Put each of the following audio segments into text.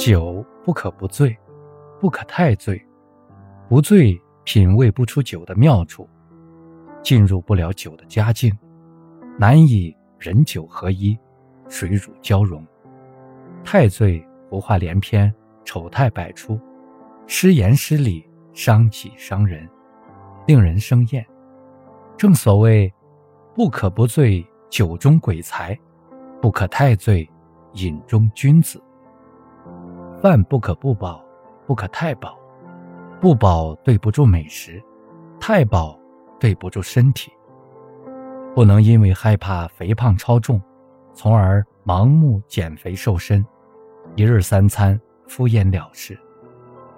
酒不可不醉，不可太醉。不醉，品味不出酒的妙处，进入不了酒的佳境，难以人酒合一，水乳交融。太醉，胡话连篇，丑态百出，失言失礼，伤己伤人，令人生厌。正所谓，不可不醉酒中鬼才，不可太醉饮中君子。饭不可不饱，不可太饱。不饱对不住美食，太饱对不住身体。不能因为害怕肥胖超重，从而盲目减肥瘦身，一日三餐敷衍了事；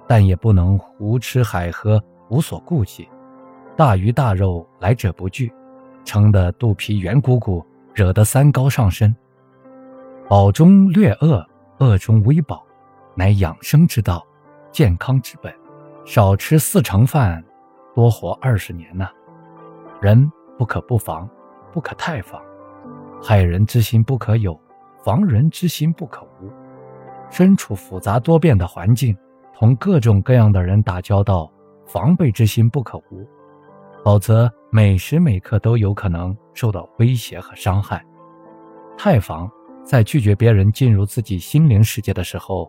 但也不能胡吃海喝，无所顾忌，大鱼大肉来者不拒，撑得肚皮圆鼓鼓，惹得三高上身。饱中略饿，饿中微饱，乃养生之道，健康之本。少吃四成饭，多活二十年呐。人不可不防，不可太防。害人之心不可有，防人之心不可无。身处复杂多变的环境，同各种各样的人打交道，防备之心不可无，否则每时每刻都有可能受到威胁和伤害。太防，在拒绝别人进入自己心灵世界的时候，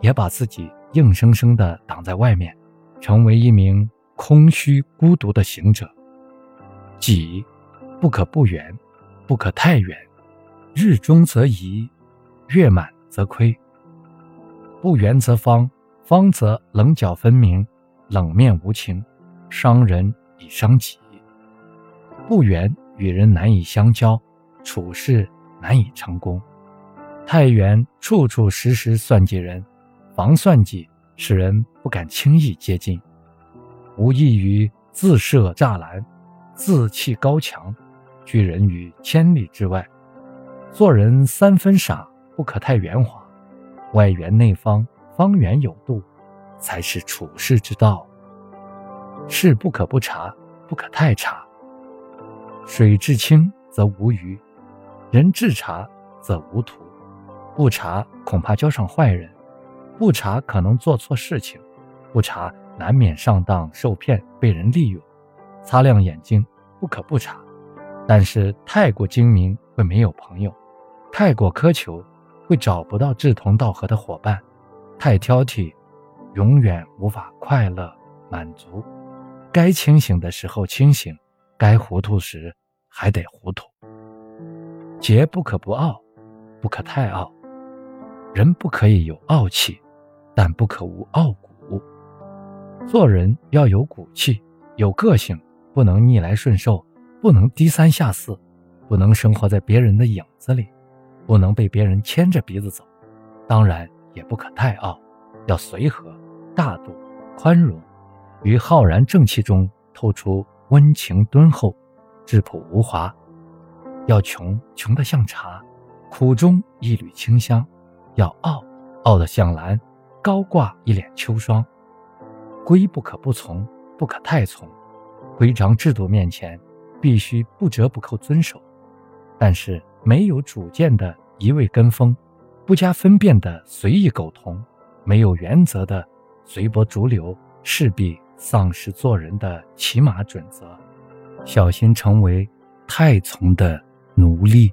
也把自己硬生生地挡在外面。成为一名空虚孤独的行者。己不可不远，不可太远。日中则移，月满则亏。不圆则方，方则棱角分明，冷面无情，伤人以伤己。不圆与人难以相交，处事难以成功。太圆处处时时算计人，防算计。使人不敢轻易接近，无异于自设栅栏，自弃高墙，拒人于千里之外。做人三分傻，不可太圆滑，外圆内方，方圆有度，才是处世之道。事不可不察，不可太察。水至清则无鱼，人至察则无徒。不察恐怕交上坏人。不查可能做错事情，不查难免上当受骗被人利用。擦亮眼睛，不可不查。但是太过精明会没有朋友，太过苛求会找不到志同道合的伙伴，太挑剔永远无法快乐满足。该清醒的时候清醒，该糊涂时还得糊涂。节不可不傲，不可太傲。人不可以有傲气。但不可无傲骨。做人要有骨气，有个性，不能逆来顺受，不能低三下四，不能生活在别人的影子里，不能被别人牵着鼻子走。当然，也不可太傲，要随和、大度、宽容，于浩然正气中透出温情敦厚、质朴无华。要穷，穷得像茶，苦中一缕清香；要傲，傲得像兰。高挂一脸秋霜，规不可不从，不可太从。规章制度面前，必须不折不扣遵守。但是没有主见的一味跟风，不加分辨的随意苟同，没有原则的随波逐流，势必丧失做人的起码准则，小心成为太从的奴隶。